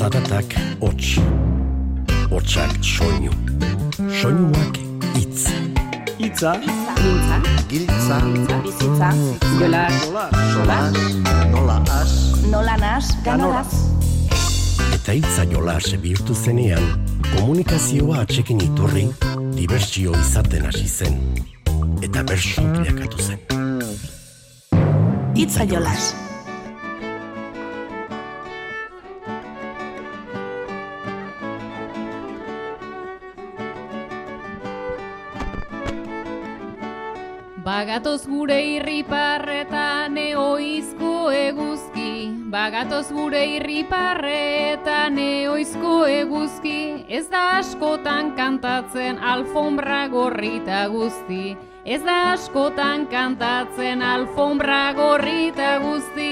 Zaratak hots. Hotsak soinu. Soinuak hitz. Itza, Mintza, Giltza, bizitza, jolas, solas, nola as, nola nas, ganoraz. Eta hitza jolas bihurtu zenean, komunikazioa atxekin iturri, dibertsio izaten hasi zen. Eta bersu bilakatu zen. Hitza jolas. Bagatoz gure irriparretan eoizko eguzki. Bagatoz gure irriparretan eoizko eguzki. Ez da askotan kantatzen alfombra gorrita guzti. Ez da askotan kantatzen alfombra gorrita guzti.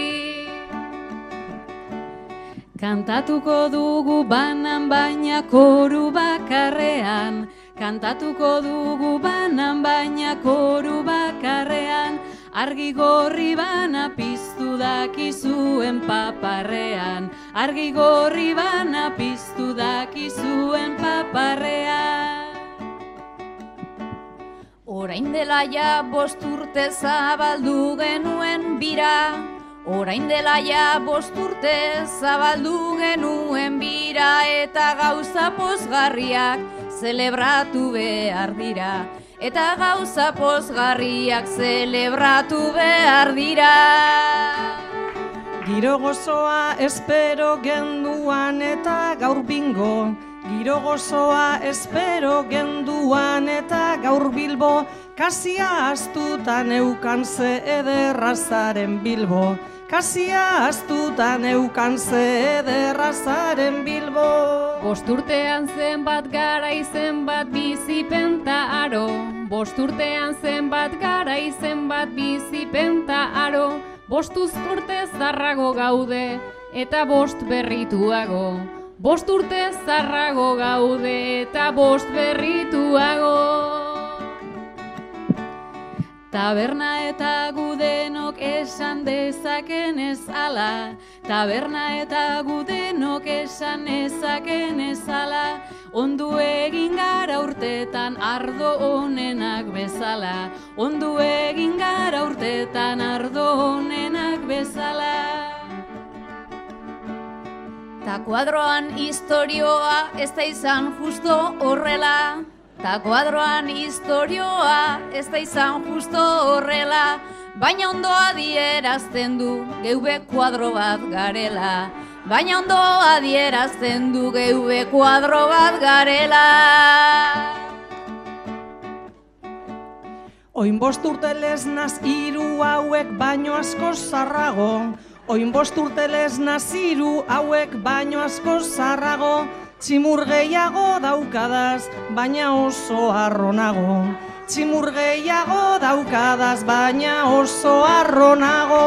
Kantatuko dugu banan baina koru bakarrean Kantatuko dugu banan baina koru bakarrean. Argi gorri bana piztu dakizuen paparrean. Argi gorri bana piztu dakizuen paparrean. Orain dela ja bost urte zabaldu genuen bira. Orain dela ja bost urte zabaldu genuen bira. Eta gauza pozgarriak zelebratu behar dira Eta gauza pozgarriak zelebratu behar dira giro gozoa espero genduan eta gaur bingo. Giro gozoa espero genduan eta gaur bilbo. Kasia astutan eukan ze ederrazaren bilbo. Kasia astutan eukan ze ederrazaren bilbo. Bosturtean zenbat gara zenbat bizipenta aro. Bosturtean zenbat gara zenbat bizipenta aro. Bostuz urte zarrago gaude eta bost berrituago. Bost urte zarrago gaude eta bost berrituago Taberna eta gudenok esan dezaken ez ala. Taberna eta gudenok esan ezaken ez ala. Ondu egin gara urtetan ardo onenak bezala. Ondu egin gara urtetan ardo onenak bezala. Ta kuadroan historioa ez da izan justo horrela. Ta kuadroan historioa ez da izan justo horrela. Baina ondo adierazten du geube kuadro bat garela. Baina ondo adierazten du geube kuadro bat garela. Oin bost urte lesnaz hiru hauek baino asko zarrago. Oin bost urte lesnaz hiru hauek baino asko zarrago. Tximur gehiago daukadaz, baina oso arronago. Tximur gehiago daukadaz, baina oso arronago.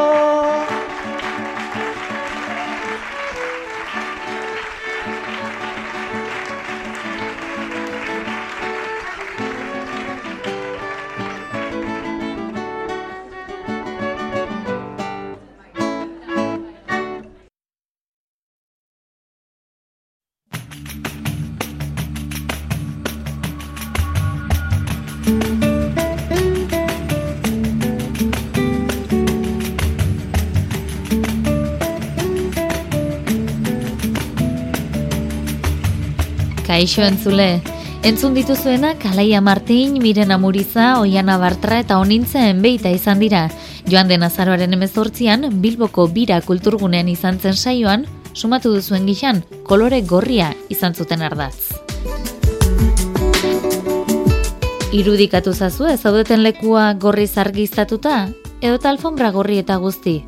Kaixo entzule, entzun dituzuenak Alaia Martin, Miren Amuriza, Oiana Bartra eta Onintzen beita izan dira. Joan den azaroaren emezortzian, Bilboko bira kulturgunean izan zen saioan, sumatu duzuen gixan, kolore gorria izan zuten ardatz. Irudikatu zazu ez zaudeten lekua gorri zargiztatuta, edo alfombra gorri eta guzti.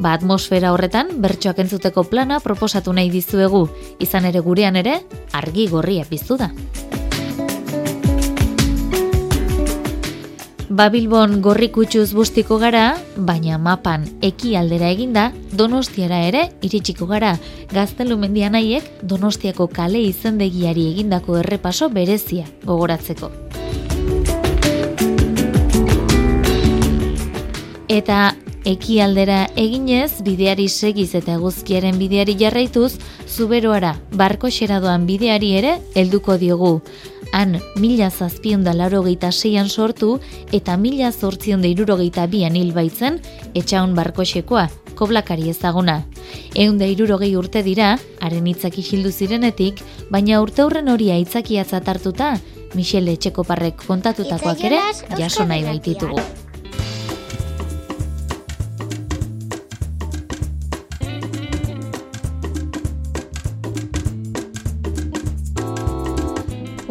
Ba atmosfera horretan bertsoak entzuteko plana proposatu nahi dizuegu, izan ere gurean ere argi gorria piztu da. Babilbon gorri kutsuz bustiko gara, baina mapan ekialdera eginda, donostiara ere iritsiko gara. Gaztelu mendian haiek donostiako kale izendegiari egindako errepaso berezia gogoratzeko. Eta Ekialdera eginez, bideari segiz eta eguzkiaren bideari jarraituz, zuberoara, barko xeradoan bideari ere, helduko diogu. Han, mila zazpion da larogeita seian sortu eta mila zortzion da irurogeita bian hil baitzen, etxaun barko xekoa, koblakari ezaguna. Egun da irurogei urte dira, haren hitzak isildu zirenetik, baina urte hurren hori aitzakiatzat hartuta, Michele Etxekoparrek kontatutakoak ere jaso nahi baititugu.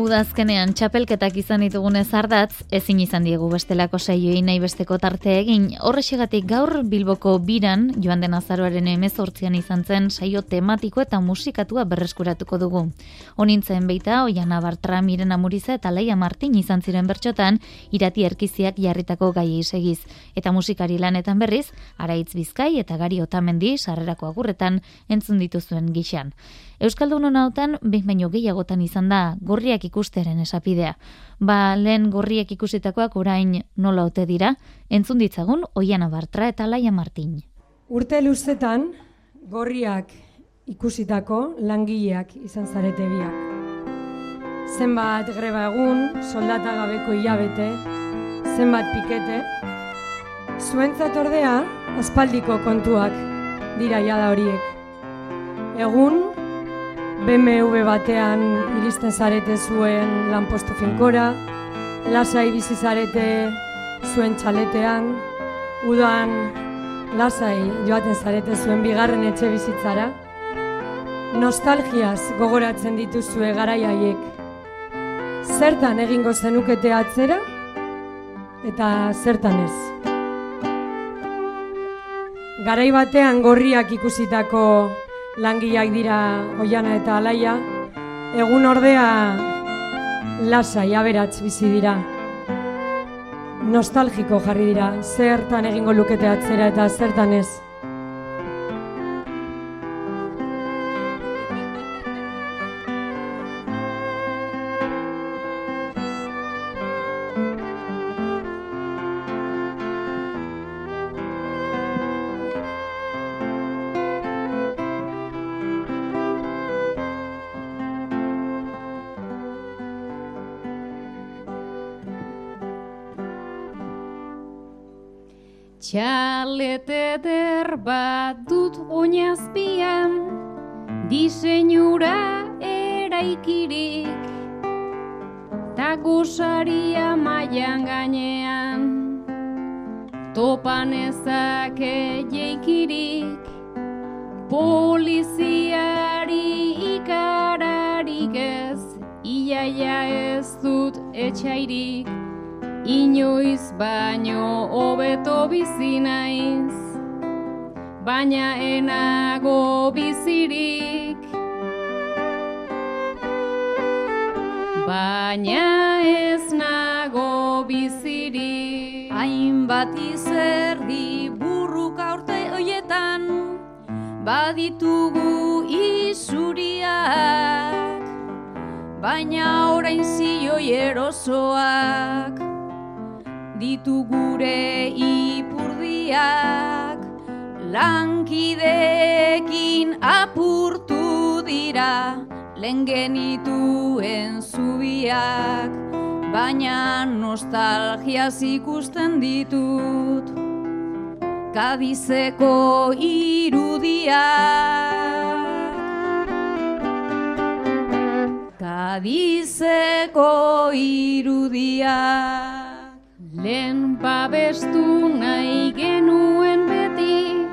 Udazkenean txapelketak izan ditugunez ardatz, ezin izan diegu bestelako saioei nahi besteko tarte egin. Horrexegatik gaur Bilboko biran, joan den azaroaren emezortzian izan zen saio tematiko eta musikatua berreskuratuko dugu. Honintzen beita, oian abartra miren amuriza eta leia martin izan ziren bertxotan, irati erkiziak jarritako gai segiz. Eta musikari lanetan berriz, araitz bizkai eta gari otamendi sarrerako agurretan entzun dituzuen gixan. Euskaldunon hautan, behin baino gehiagotan izan da, gorriak ikusteren esapidea. Ba, lehen gorriak ikusitakoak orain nola ote dira, entzun ditzagun, oian abartra eta laia martin. Urte luzetan, gorriak ikusitako langileak izan zarete biak. Zenbat greba egun, soldata gabeko hilabete, zenbat pikete, zuentzat ordea, aspaldiko kontuak dira jada horiek. Egun, BMW batean iristen zarete zuen lanpostu finkora, lasai bizi zarete zuen txaletean, udan lasai joaten zarete zuen bigarren etxe bizitzara, nostalgiaz gogoratzen dituzue garaiaiek. Zertan egingo zenukete atzera eta zertan ez. Garai batean gorriak ikusitako langileak dira oiana eta alaia, egun ordea lasai aberats bizi dira. Nostalgiko jarri dira, zertan egingo lukete atzera eta zertan ez. Txalete der bat dut oinazpian, diseinura eraikirik, ta gozaria maian gainean, topan ezake jeikirik, poliziari ikararik ez, iaia ez dut etxairik, inoiz baino hobeto bizi naiz baina enago bizirik. Baina ez nago bizirik. Hainbat izerdi burruka urte hoietan baditugu isuriak baina orain zioi erosoak ditu gure ipurdiak. Lankidekin apurtu dira lehen genituen zubiak baina nostalgiaz ikusten ditut. Kadizeko irudiak kadizeko irudiak Lehen babestu nahi genuen beti,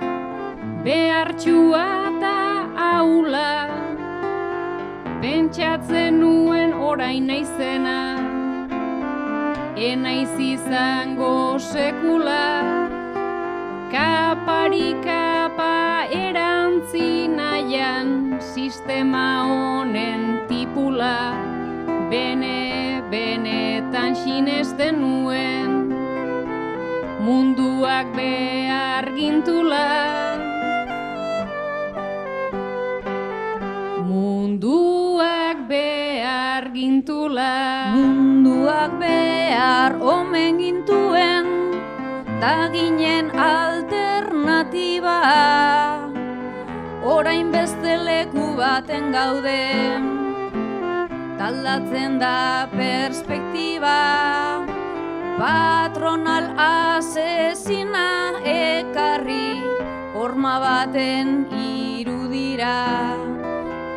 behartxua eta aula, pentsatzen nuen orain naizena, enaiz izango sekula, kapari kapa erantzi nahian, sistema honen tipula, bene, benetan sinesten nuen munduak behar gintula. Munduak behar gintula. Munduak behar omen gintuen da ginen alter alternatiba orain beste leku baten gaude taldatzen da perspektiba patronal asesina ekarri horma baten irudira.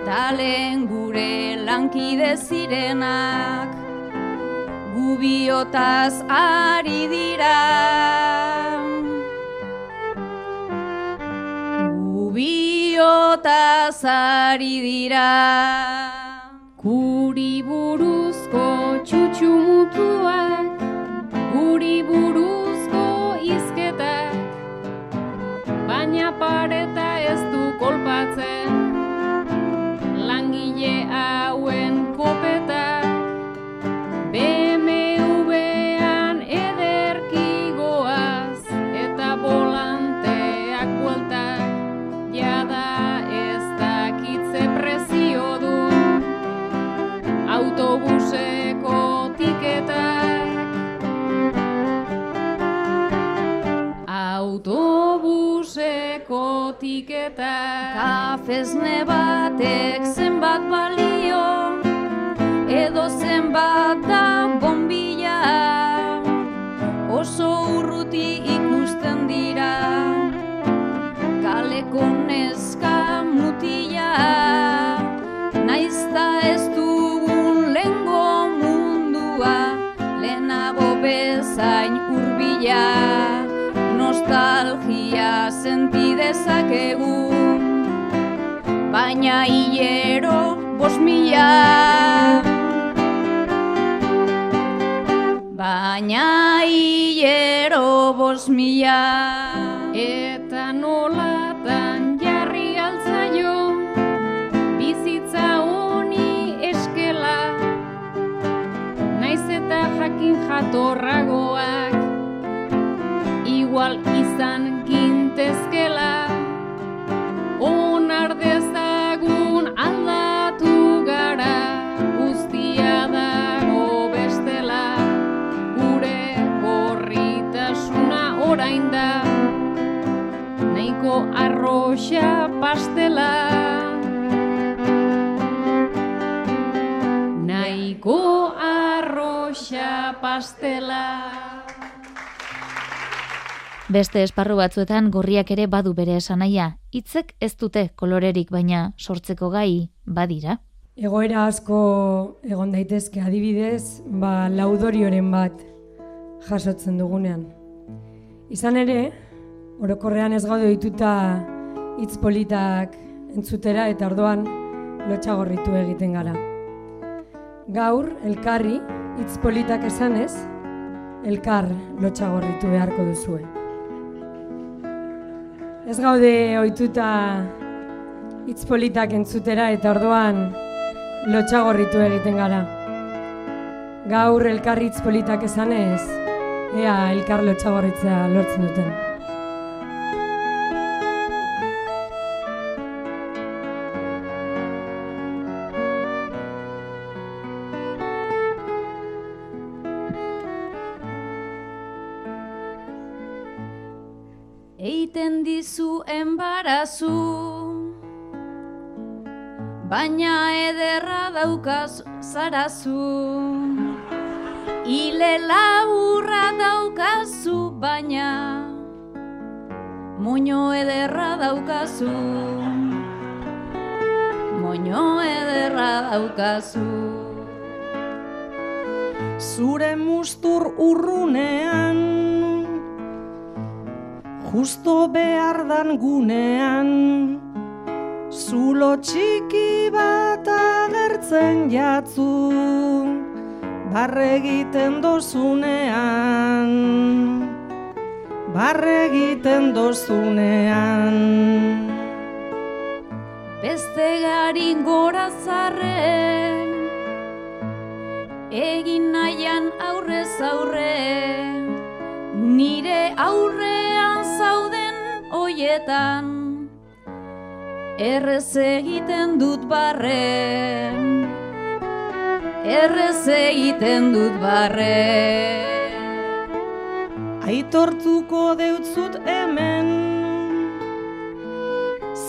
Talen gure lankide zirenak gubiotaz ari dira. Gubiotaz ari dira. Guri buruzko txutxu baina pastela Beste esparru batzuetan gorriak ere badu bere esanaia. Hitzek ez dute kolorerik baina sortzeko gai badira. Egoera asko egon daitezke adibidez, ba, laudorioren bat jasotzen dugunean. Izan ere, orokorrean ez gaude dituta hitz politak entzutera eta orduan lotxagorritu egiten gara. Gaur, elkarri, hitz politak esanez, elkar lotxagorritu beharko duzue. Ez gaude ohituta hitz politak entzutera eta orduan lotxagorritu egiten gara. Gaur elkar hitz politak esanez, ea elkar lotxagorritzea lortzen duten. Eiten dizu embarazu Baina ederra daukaz zarazu. Ile laburra daukazu baina Moño ederra daukazu. Moño ederra daukazu. Zure mustur urrunean Justo behar gunean Zulo txiki bat agertzen jatzu Barre egiten dozunean Barre egiten dozunean. Beste garin gora zarren Egin nahian aurrez aurre Nire zauden hoietan Errez egiten dut barren Errez egiten dut barren. Aitortuko deutzut hemen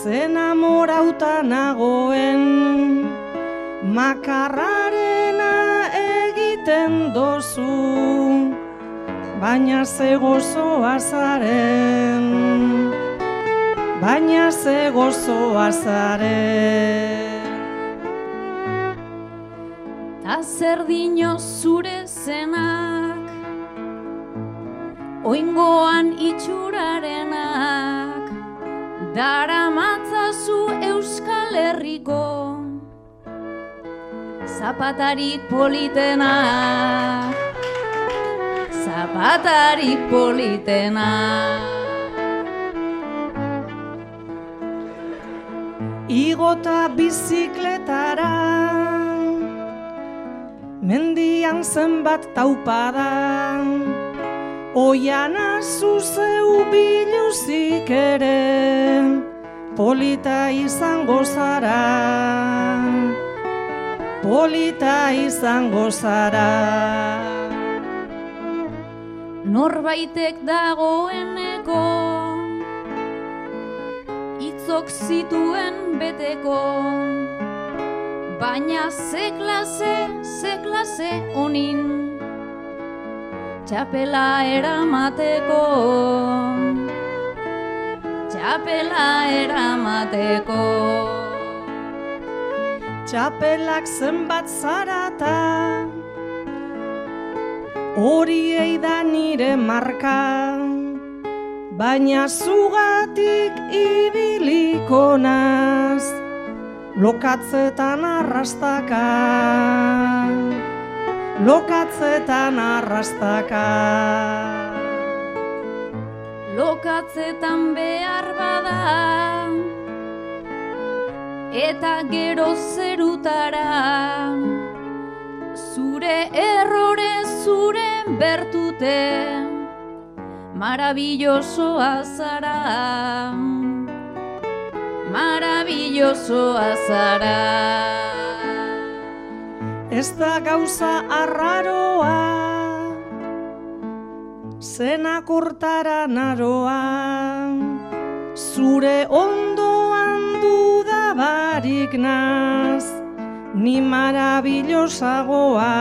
zena morauta nagoen, makarrarena egiten dozu, baina ze gozoa zaren, baina ze gozoa zaren. Ta zer dino zure zenak Oingoan itxurarenak Dara matzazu Euskal Herriko Zapatarik politenak Zapatarik politenak Igota bizikletara. Mendian zenbat taupada Oiana zuzeu biluzik ere Polita izango zara. Polita izango zara. Norbaitek dagoeneko Itzok zituen beteko. Baina ze klase, ze klase honin Txapela eramateko. Txapela eramateko. Txapelak zenbat zarata. Horiei da nire marka Baina zugatik ibiliko naz Lokatzetan arrastaka. Lokatzetan arrastaka. Lokatzetan behar bada Eta gero zerutara. Zure errore zure bertute Maravillosoa zara Maravillosoa zara Ez da gauza arraroa Zenak hortara naroa. Zure ondoan dudabarik naz Ni maravillosagoa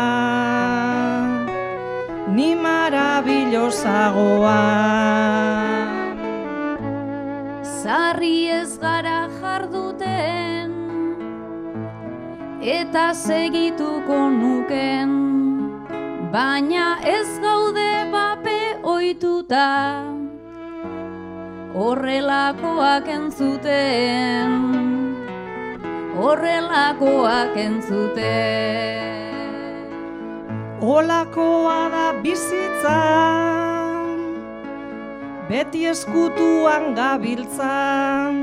Ni maravillosagoa. Zarri ez gara jarduten Eta segituko nuken. Baina ez gaude bape oituta Horrelakoak entzuten Horrelakoak entzuten Olakoa da bizitza. Beti eskutuan gabiltzan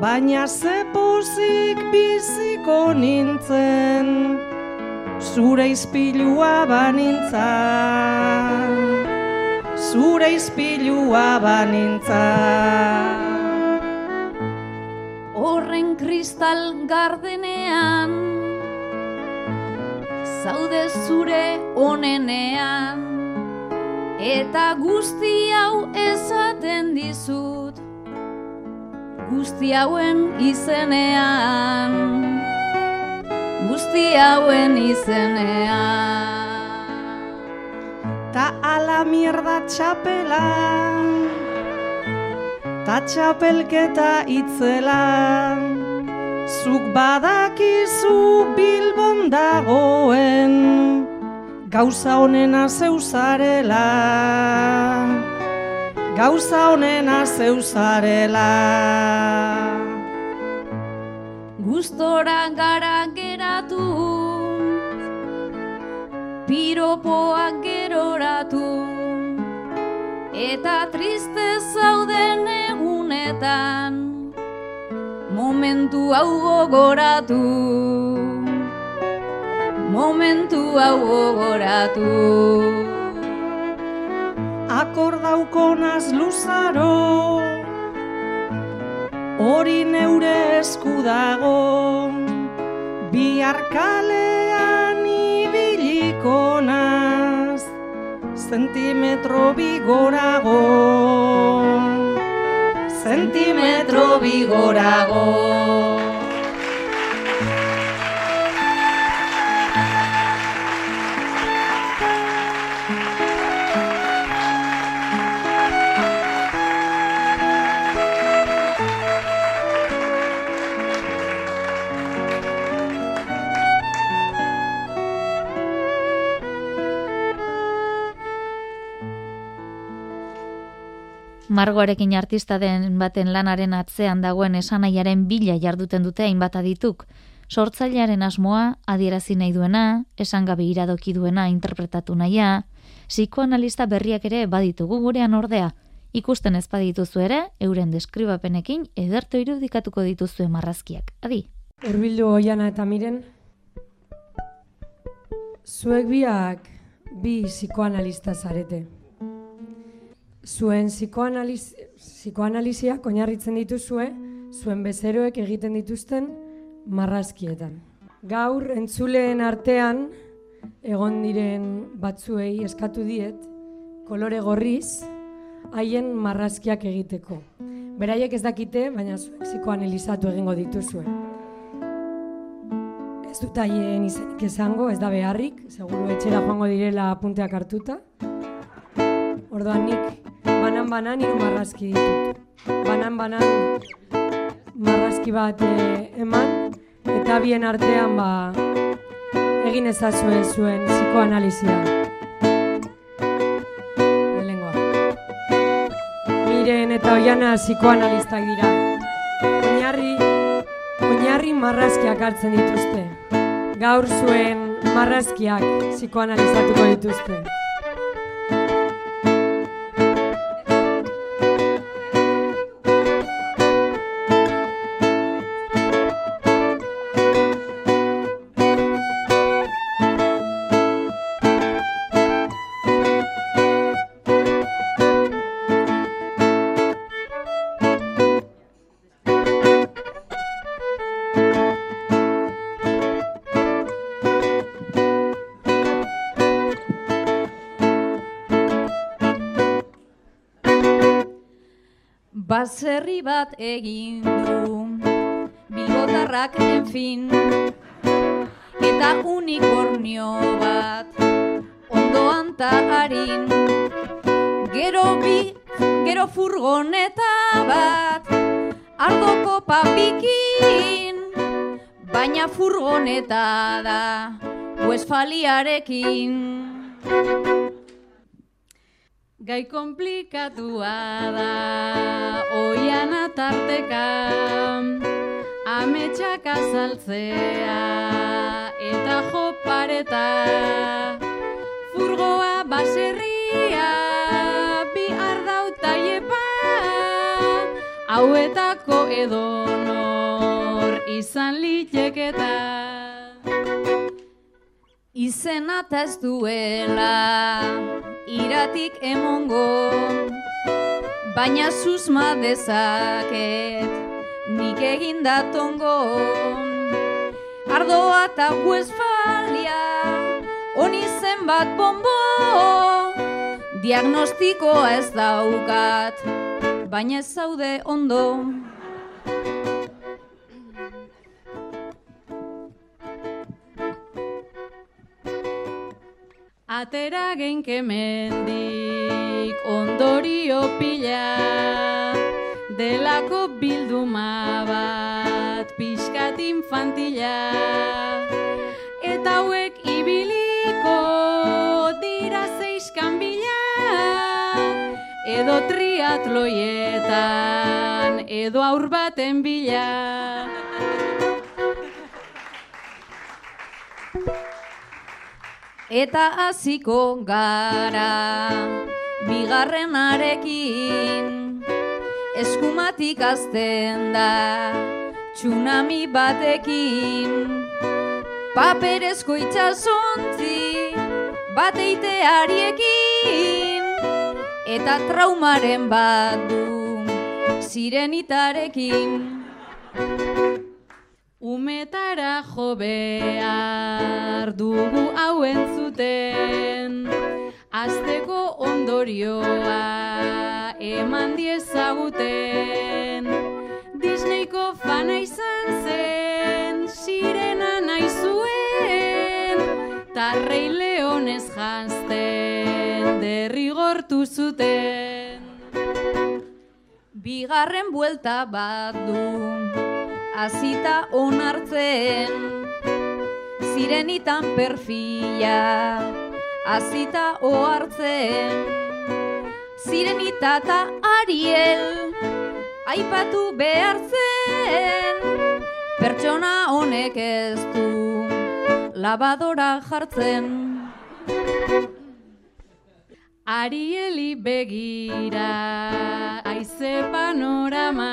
Baina ze pozik biziko nintzen Zure izpilua banintzan Zure izpilua banintzan Horren kristal gardenean Zaude zure onenean. Eta guzti hau esaten dizut Guzti hauen izenean. Guzti hauen izenean. Ta ala mierda txapela Ta txapelketa itzela Zuk badakizu bilbon dagoen Gauza honena zeuzarela Gauza honena zeuzarela Gustora gara geratu Piropoak geroratu Eta triste zauden egunetan Momentu hau gogoratu. Momentu hau gogoratu. Akordaukonaz luzaro Hori neure esku dago. Bihar kalean ibiliko naz Zentimetro bigorago Zentimetro bigorago. Margoarekin artista den baten lanaren atzean dagoen esanaiaren bila jarduten dute hainbat adituk. Sortzailearen asmoa, adierazi nahi duena, esan gabe iradoki duena interpretatu nahia, psikoanalista berriak ere baditugu gurean ordea, ikusten ez badituzu ere, euren deskribapenekin ederto irudikatuko dituzue marrazkiak. Adi? Urbildu oiana eta miren, zuek biak bi psikoanalista zarete zuen psikoanaliz, psikoanalizia oinarritzen dituzue, zuen bezeroek egiten dituzten marrazkietan. Gaur entzuleen artean, egon diren batzuei eskatu diet, kolore gorriz, haien marrazkiak egiteko. Beraiek ez dakite, baina zuek psikoanalizatu egingo dituzue. Ez dut haien izenik esango, ez da beharrik, seguru etxera joango direla apunteak hartuta. Ordoan nik banan-banan hiru marrazki ditut. Banan-banan marrazki bat eh, eman, eta bien artean ba, egin ezazue zuen psikoanalizia. Lehengoa. Miren eta oiana psikoanalistak dira. Oinarri, oinarri marrazkiak hartzen dituzte. Gaur zuen marrazkiak psikoanalizatuko dituzte. Baserri bat egin du. Bilbotarrak enfin Eta unikornio bat Ondoan ta harin. Gero bi, gero furgoneta bat Ardoko papikin Baina furgoneta da Westfaliarekin Gai komplikatua da, oian atarteka, ametsak azaltzea, eta jopareta, furgoa baserria, bi ardauta iepa, hauetako edonor izan liteketa. Izena ez duela, iratik emongo Baina susma dezaket nik egin datongo. Ardoa eta Westfalia honi zenbat bombo Diagnostikoa ez daukat, baina ez zaude ondo Atera genke mendik ondorio pila. Delako bilduma bat pixkat infantila. Eta hauek ibiliko dira zeiskan bila Edo triatloietan edo aur baten bila eta hasiko gara bigarrenarekin eskumatik azten da tsunami batekin. Paperezko itxasontzi bateiteariekin eta traumaren bat du sirenitarekin Umetara jo behar dugu hauen zuten Azteko ondorioa eman diezaguten. Txiko fana izan zen, sirena nahi zuen, ta rei leonez janzten, derrigortu zuten. Bigarren buelta bat du, azita onartzen, zirenitan perfila, azita ohartzen, zirenita eta Ariel, aipatu behar zen, pertsona honek ez du, labadora jartzen. Arieli begira, aize panorama,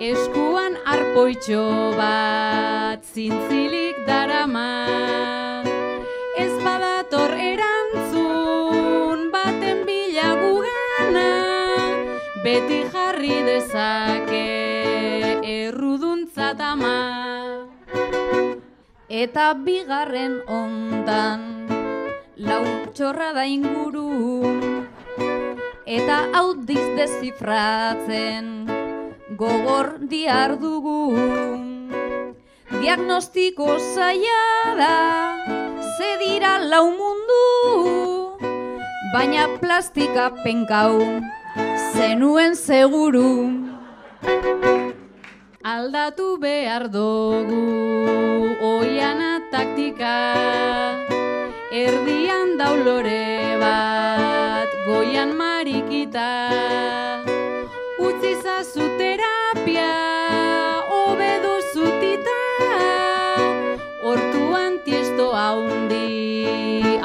eskuan arpoitxo bat, zintzilik darama. Ez badator erantzun, baten bila gugana, beti jarri dezake, erruduntzat ama. Eta bigarren ondan, lau txorra da inguru, eta audiz dezifratzen, gogor diar dugu. Diagnostiko zaila da, ze dira lau mundu, baina plastika penkau, zenuen seguru. Aldatu behar dugu oiana taktika Erdian daulore bat goian marikita Utzi zazu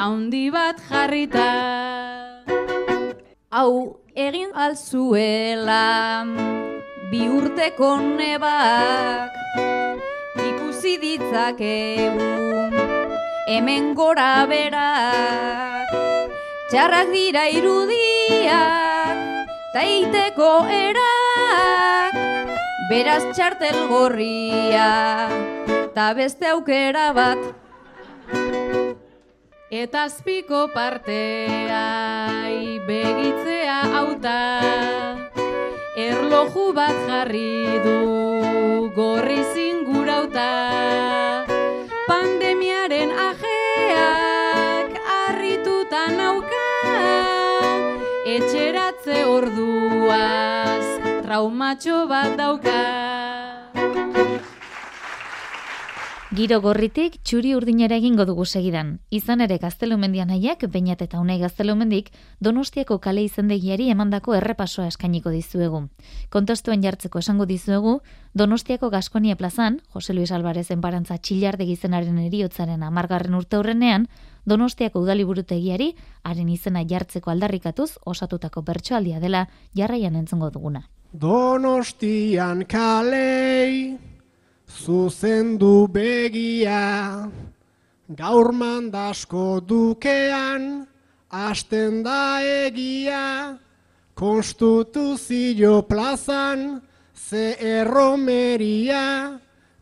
haundi, bat jarrita. Hau egin alzuela bi urteko nebak. Ikusi ditzakegu hemen gora berak. Txarrak dira irudiak taiteko erak. Beraz txartel gorria ta beste aukera bat Eta azpiko partea begitzea hauta. Erloju bat jarri du gorri zingurauta. Pandemiaren ajeak harrituta nauka Etxeratze orduaz traumatxo bat dauka Giro gorritik txuri urdinera egingo dugu segidan. Izan ere gaztelumendian haiek, bainat eta unai gaztelumendik, donostiako kale izendegiari emandako errepasoa eskainiko dizuegu. Kontostuen jartzeko esango dizuegu, donostiako Gaskonia plazan, Jose Luis Alvarez enparantza txilardegi zenaren eriotzaren amargarren urte horrenean, Donostiako udaliburutegiari haren izena jartzeko aldarrikatuz osatutako bertsoaldia dela jarraian entzungo duguna. Donostian kalei zuzendu begia, gaur mandasko dukean, asten da egia, konstituzio plazan, ze erromeria,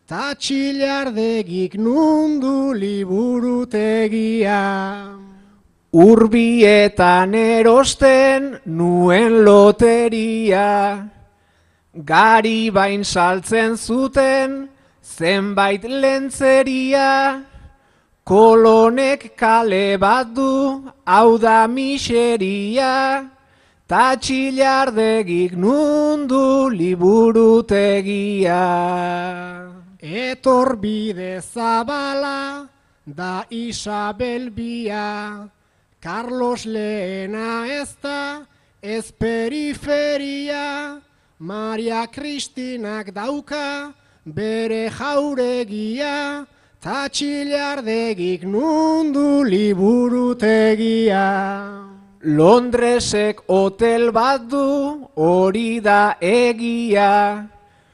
ta txilardegik nundu liburutegia. Urbietan erosten nuen loteria, gari bain saltzen zuten, zenbait lentzeria, kolonek kale bat du, hau da miseria, ta txilardegik nundu liburutegia. Etor bide zabala, da Isabel bia, Carlos lehena ez da, ez periferia, Maria Kristinak dauka, bere jauregia, ta txilardegik nundu liburutegia. Londresek hotel bat du, hori da egia,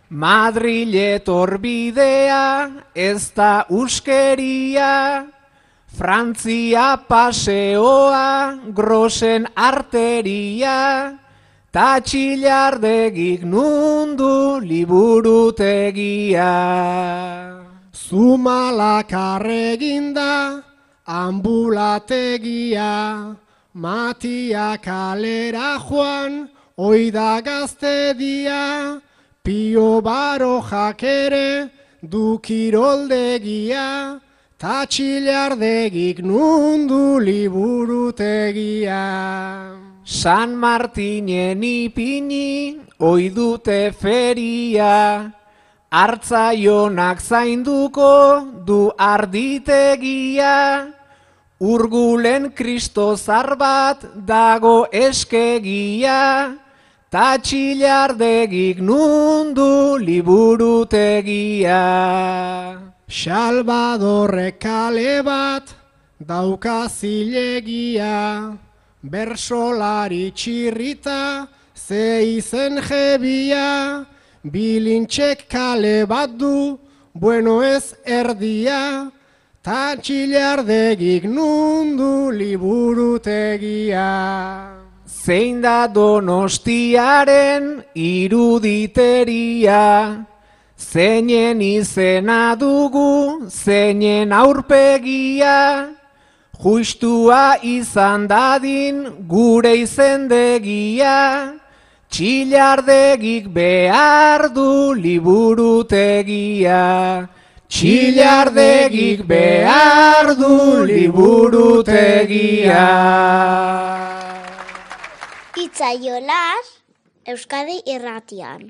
Madrile torbidea, ez da uskeria, Frantzia paseoa, grosen arteria, ta txilardegik nundu liburutegia. Zumalakarreginda ambulategia, Matia kalera joan, oida gaztedia, Pio Mario Baro jakere du kiroldegia, ta txilardegik nundu liburutegia. San Martinen ipini, oidute feria, hartzaionak zainduko du arditegia, urgulen kristozar bat dago eskegia, ta txilardegik nundu liburutegia. Salvadorre kale bat dauka zilegia, bersolari txirrita ze izen jebia, bilintxek kale bat du, bueno ez erdia, ta txilardegik nundu liburutegia. Zein da donostiaren iruditeria, zeinen izena dugu, zeinen aurpegia, justua izan dadin gure izendegia, txilardegik behar du liburutegia. Txilardegik behar du liburutegia. Itzaiolas Euskadi irratian.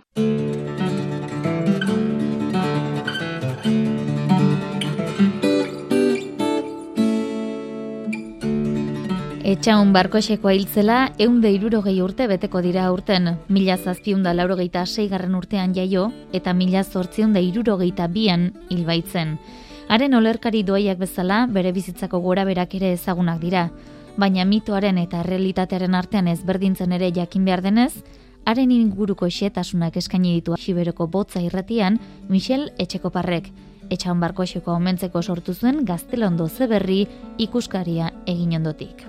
Etxaun barkoxeko hiltzela eunde irurogei urte beteko dira urten, mila zazpiunda laurogeita seigarren urtean jaio eta mila zortziunda irurogeita bian hilbaitzen. Haren olerkari doaiak bezala bere bizitzako gora berak ere ezagunak dira, baina mitoaren eta realitatearen artean ezberdintzen ere jakin behar denez, haren inguruko xetasunak eskaini ditu Xiberoko botza irratian Michel Etxekoparrek, etxaun barkoxeko omentzeko sortu zuen gaztelondo zeberri ikuskaria egin ondotik.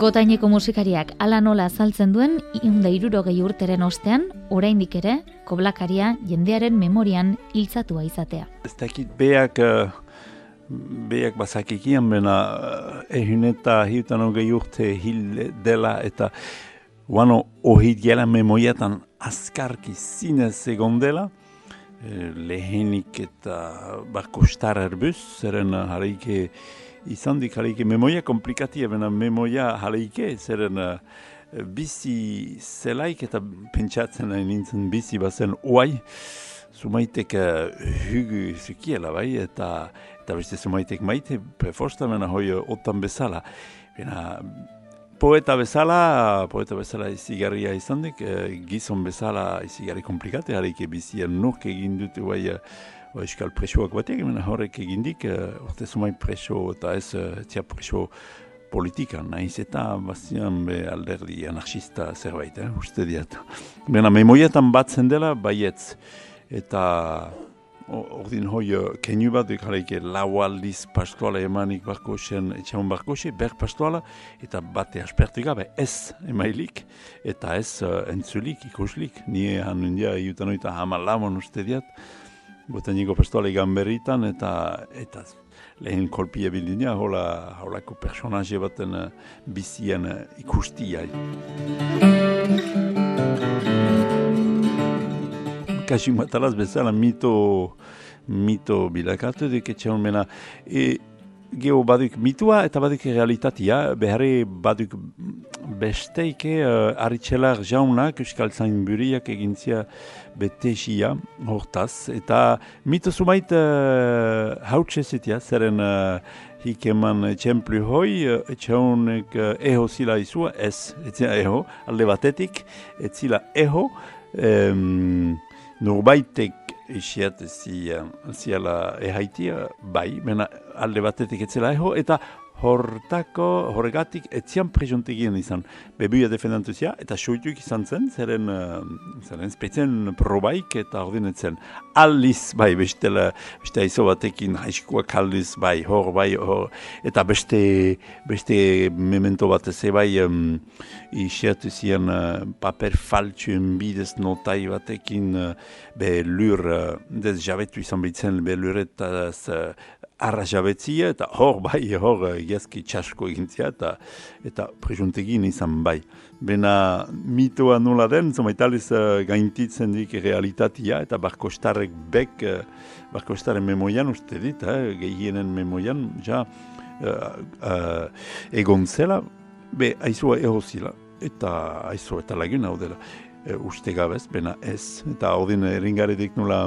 Gotaineko musikariak ala nola azaltzen duen iunda irurogei urteren ostean, oraindik ere, koblakaria jendearen memorian hiltzatua izatea. Ez dakit beak, uh, beak bazakikian bena uh, ehun eta hiutan hogei urte hil dela eta guano ohit gela memoriatan askarki zinez egon dela, eh, lehenik eta bakostar erbuz, zeren harike izan dik jaleike memoia komplikatia, bena memoia jaleike, zeren uh, bizi zelaik eta pentsatzen nahi nintzen bizi bazen oai, zumaitek uh, hugu zukiela bai, eta, eta beste zumaitek maite preforsta mena hoi otan bezala. Bena, poeta bezala, poeta bezala izigarria izan dik, uh, gizon bezala izigarri komplikate, jaleike bizien nuk egin dut bai, uh, euskal presoak batek, hemen horrek egindik, uh, orte zumai preso eta ez uh, tia preso politikan, nahiz eta bazian be alderdi anarchista zerbait, eh, uste diat. Bena, memoietan batzen dela, baietz, eta ordin hoi kenu bat duk jaraike lau aldiz pastoala emanik barko zen etxamun barko ber pastoala, eta bate aspertu gabe ez emailik, eta ez uh, entzulik, ikuslik, nire hanundia iutan oita hama lamon uste diat, botaniko pastoale ganberritan eta eta lehen kolpia bildina hola holako personaje baten uh, bizian uh, ikustia. Kasi matalaz bezala mito mito bilakatu deketxe mena. E, geho baduk mitua eta baduk realitatea, beharre baduk besteike uh, aritxelar jaunak euskal zain egintzia betesia hortaz. Eta mito zumait uh, hautse zitia, zeren uh, hik eman txemplu hoi, uh, etxaunek uh, eho zila izua, ez, etzia eho, alde batetik, etzila eho, um, norbaitek isiat ziala ehaitia, bai, mena alde batetik etzela eho, eta hortako, horregatik, etzian presuntegien izan, bebuia defendantuzia, eta soituk izan zen, zeren, uh, zeren spetzen probaik, eta ordin etzen, alliz, bai, bestela, beste aizo batekin, haiskoak alliz, bai, hor, bai, hor, eta beste, beste memento bat ez, bai, um, isiatu zian uh, paper faltsuen bidez notai batekin, uh, be lur, uh, dez jabetu izan behitzen, be luretaz, uh, arrasabetzia, eta hor bai, hor jazki txasko egintzia, eta, eta presuntegin izan bai. Bena mitoa nola den, zomaitaliz uh, gaintitzen dik realitatea, eta barkostarek bek, uh, barkostaren memoian uste dit, eh, gehienen memoian, ja, uh, uh, egon zela, be, aizua egozila, eta aizua eta laguna hau dela e, uste gabez, bena ez. Eta odin eringaredik nula,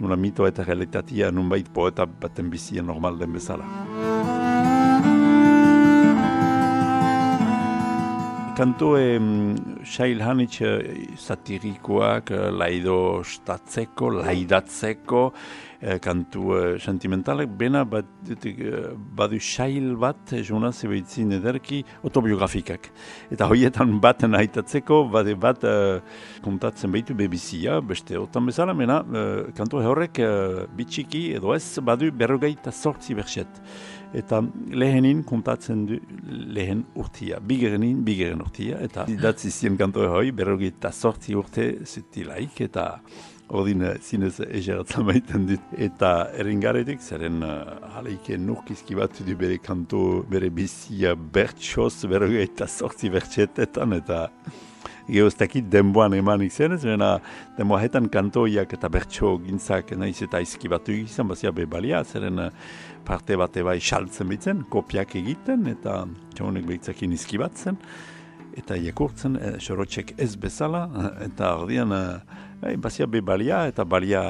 nula mito eta realitatea nunbait poeta baten bizia normal den bezala. Kanto e, Shail Hanitz satirikoak, laido statzeko, laidatzeko, Eh, kantu uh, sentimentalek, bena bat, uh, badu xail bat, jona zebeitzin ederki, autobiografikak. Eta hoietan baten haitatzeko, bade bat uh, kontatzen behitu bebizia, beste otan bezala, mena uh, kantu horrek uh, bitxiki edo ez badu berrogeita sortzi berxet. Eta lehenin kontatzen du lehen urtia, bigerenin bigeren urtia, eta datzi zien kantu hori berrogeita sortzi urte zutilaik, eta Odin zinez egeratzen baiten dit. Eta eringaretik, zeren uh, haleike nurkizki bat du bere kanto, bere bizia bertsoz, bere eta sortzi bertxetetan, eta geoztakit denboan eman izenez, bena denboa kantoiak eta bertso gintzak nahiz eta izki batu izan, bazia bebalia, zeren uh, parte bate bai saltzen bitzen, kopiak egiten, eta txonek behitzakin izki batzen, eta jekurtzen, e, sorotxek ez bezala, eta ordean, uh, Bai, bazia be balia eta balia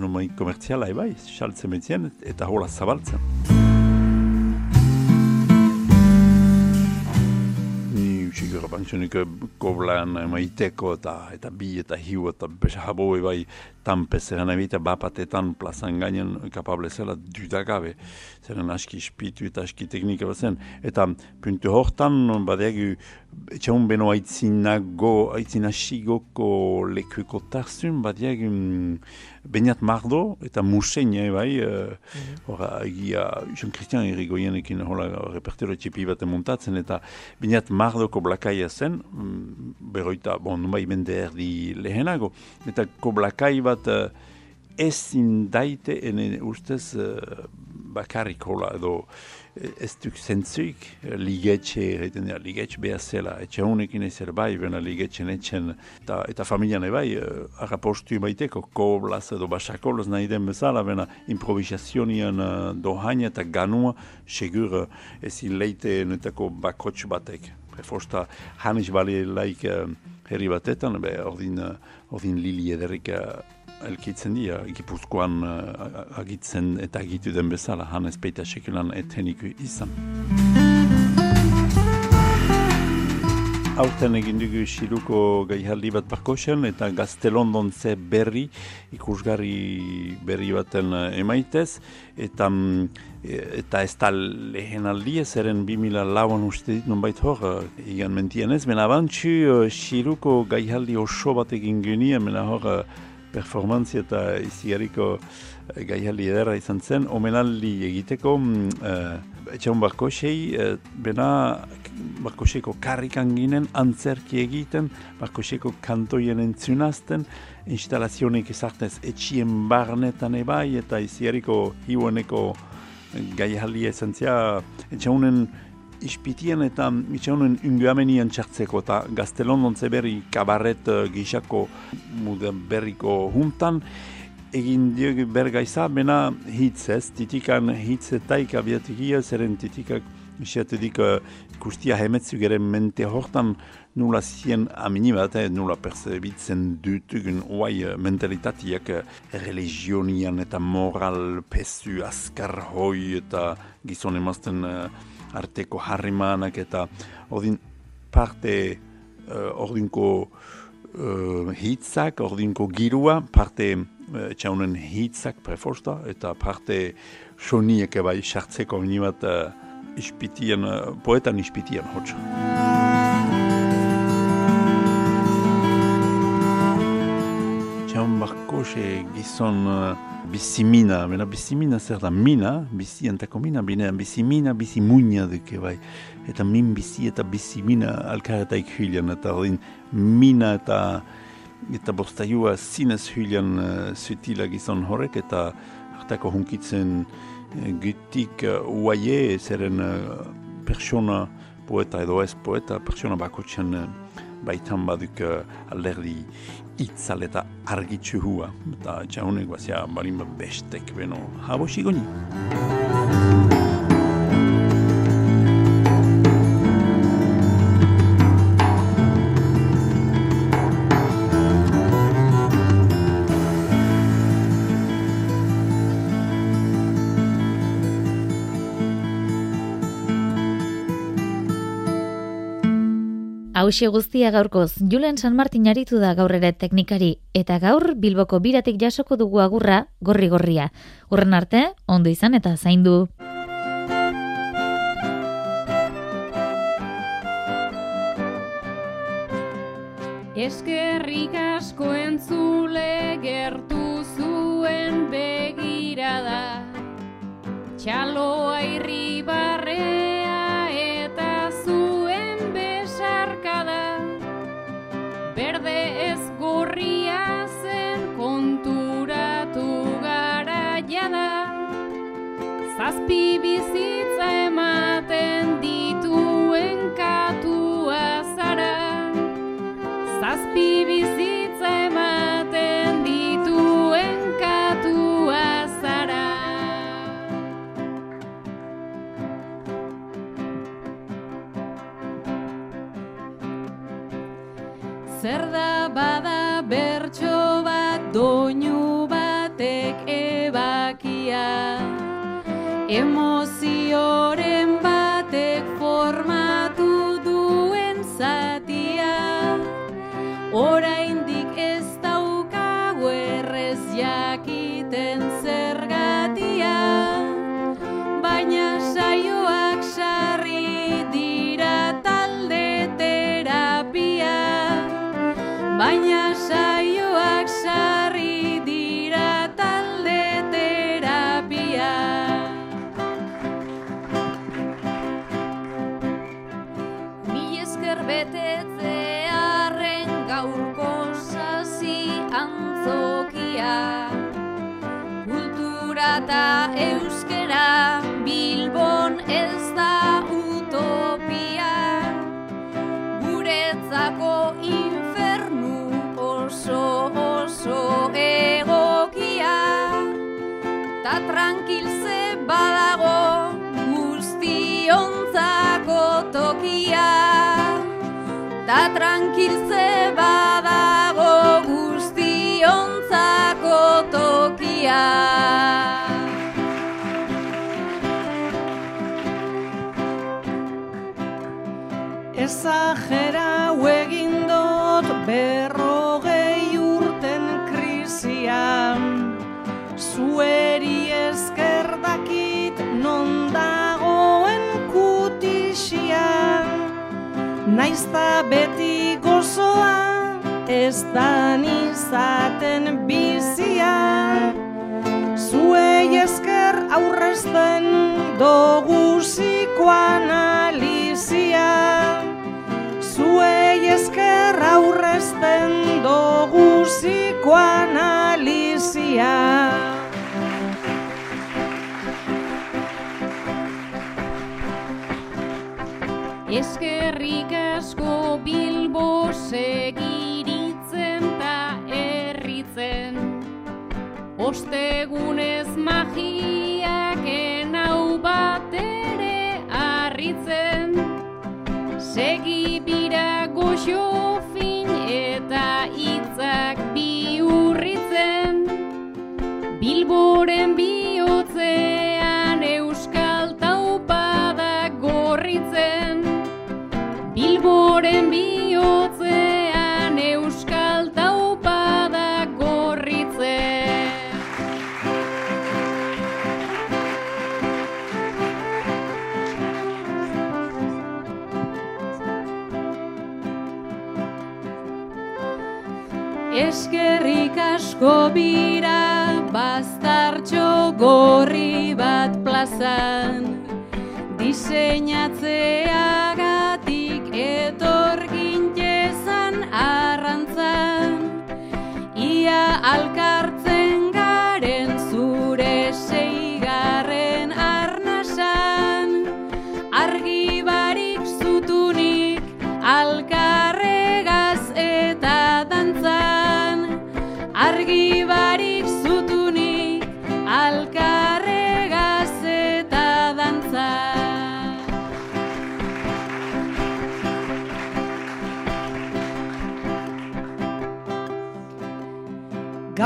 numai komertziala bai, saltzen betzien eta hola zabaltzen. Sigur, bantzunik koblan maiteko eta, eta bi eta hiu eta besa jabo bai tanpe zeren ebita bapatetan plazan gainen kapable zela dudagabe. Zeren aski ispitu eta aski teknika bat zen. Eta puntu hortan badeagu etxaun beno aitzinago, aitzinashigoko lekuko tarzun badeagu mm, Beniat Mardo eta Musein bai, uh, mm egia Jean Christian Irigoyenekin hola repertero txipi bat montatzen eta Beniat Mardoko blakaia zen, mm, beroita, bon, numai mende erdi lehenago, eta ko blakai bat uh, ezin daite, ene ustez uh, bakarrik hola edo ez duk zentzuik ligetxe, egiten dira, ligetxe behar zela, etxe honekin ez bai, bena ligetxe netxen, eta, eta familian ebai, uh, arrapostu baiteko, koblaz edo basakolaz nahi den bezala, bena improvisazionian uh, dohaina eta ganua, segur uh, ezin leite netako bakotx batek. Prefosta hanis bali laik uh, herri batetan, be, ordin, uh, ordin lili ederik uh, elkitzen dira, gipuzkoan uh, agitzen eta agitu den bezala, han ezpeita sekulan eteniku izan. Aurten egin dugu xiluko gaihaldi bat barkosen eta gaztelondon ze berri, ikusgarri berri baten uh, emaitez, eta mm, eta ez da lehen aldi ez eren 2000 lauan uste dit non bait hor, igan mentien ez, mena bantxu xiluko gaihaldi oso bat egin genien, mena hor, performantzia eta izigarriko uh, gaihaldi edera izan zen, omenaldi egiteko, uh, etxaun barkosei, uh, bena barkoseko karrikan ginen, antzerki egiten, barkoseko kantoien entzunazten, instalazionik ezartez etxien barnetan ebai, eta izigarriko hiueneko gaihaldi esentzia, etxaunen ispitien eta itxaunen unguamenian txartzeko eta gaztelondon berri kabaret uh, gixako berriko juntan egin diog bergaiza, bena hitz ez, titikan hitz etaik abiatikia, zeren titikak isiatedik uh, kustia hemetzu geren mente hortan nula zien amini bat, eh, nula percebitzen dutugun oai uh, mentalitatiak uh, eta moral pesu askar hoi eta gizon emazten arteko harrimanak eta ordin parte uh, ordinko uh, hitzak, ordinko girua, parte uh, txaunen hitzak preforsta eta parte soniek bai sartzeko bat uh, ispitien, uh, poetan ispitien hotx. Txaun barkose gizon bizimina, bena bizimina zer da mina, bizi antako mina, bine bizimina, bizimuina duke bai. Eta min bizi eta bizimina alkaretaik hylian, eta ordin mina eta eta bostaiua zinez hylian uh, zutila gizon horrek, eta hartako hunkitzen gitik uaie zeren persona poeta edo ez poeta, persona bakotxean baitan baduk alderdi itzal eta argitxu hua. Eta txaunek bazia barin bestek beno habosik Hauxe guztia gaurkoz, Julen San Martin aritu da gaur ere teknikari, eta gaur Bilboko biratik jasoko dugu agurra gorri-gorria. Urren arte, ondo izan eta zaindu. Eskerrik asko entzule gertu zuen begirada, txaloa irri berde ez gorria zen konturatu gara jada, zazpi bizitza ematen dituen Da bada bertso bat doinu batek ebakia. Emozioren eta euskera Bilbon ez da utopia. Guretzako infernu oso oso egokia. Ta tranquilze badago guztiontzako tokia. Ta tranquilze badago Ezagera egin dut berrogei urten krisian. Zueri esker dakit non dagoen kutixia Naizta beti gozoa ez dan izaten bizia Zuei esker aurrezten dogu psikoanalizia aurrezten dogu psikoanalizia Eskerrik asko Bilbo segiritzen ta herritzen. Ostegunez magiak enau bat ere harritzen. Segi bira goxo gorri bat plazan. Diseinatzeagatik etor gintezan arrantzan. Ia alkartzen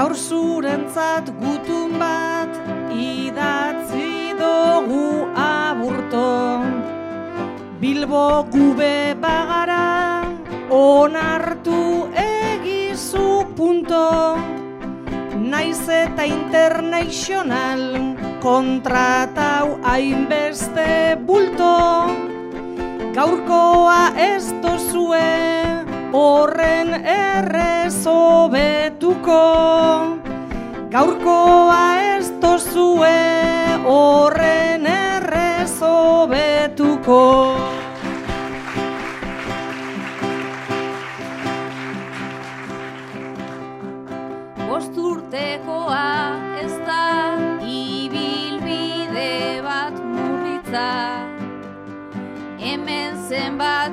Gaur zurentzat gutun bat idatzi dugu aburto. Bilbo gube bagara onartu egizu punto. Naiz eta international kontratau hainbeste bulto. Gaurkoa ez dozue horren errezobetuko Gaurkoa ez dozue horren errezobetuko Bosturtekoa ez da ibilbide bat murritza. Hemen zenbat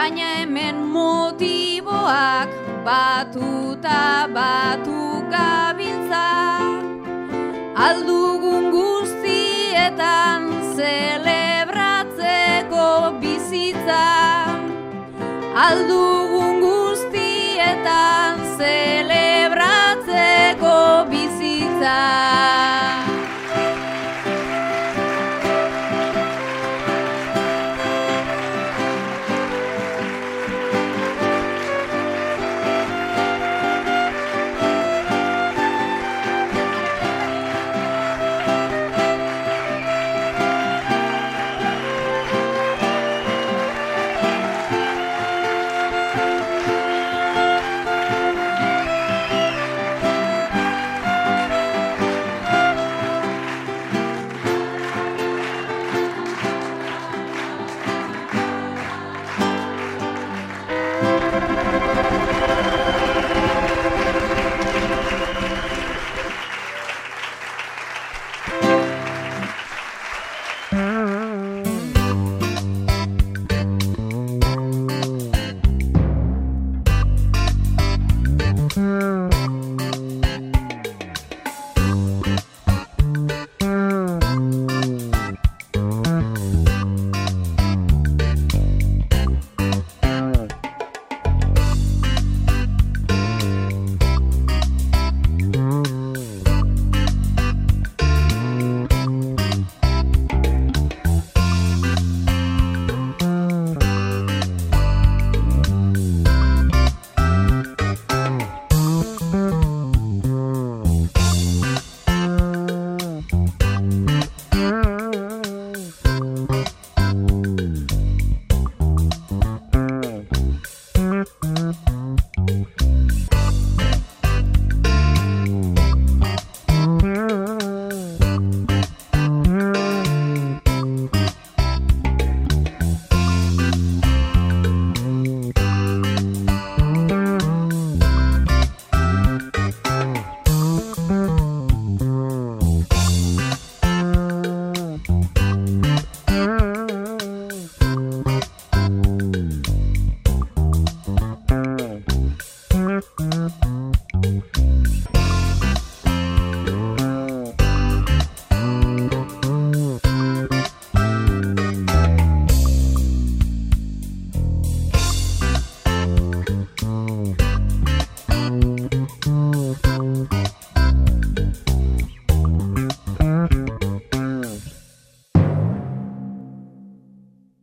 baina hemen motiboak batuta batu gabiltza. Aldugun guztietan zelebratzeko bizitza. Aldugun guztietan zelebratzeko bizitza.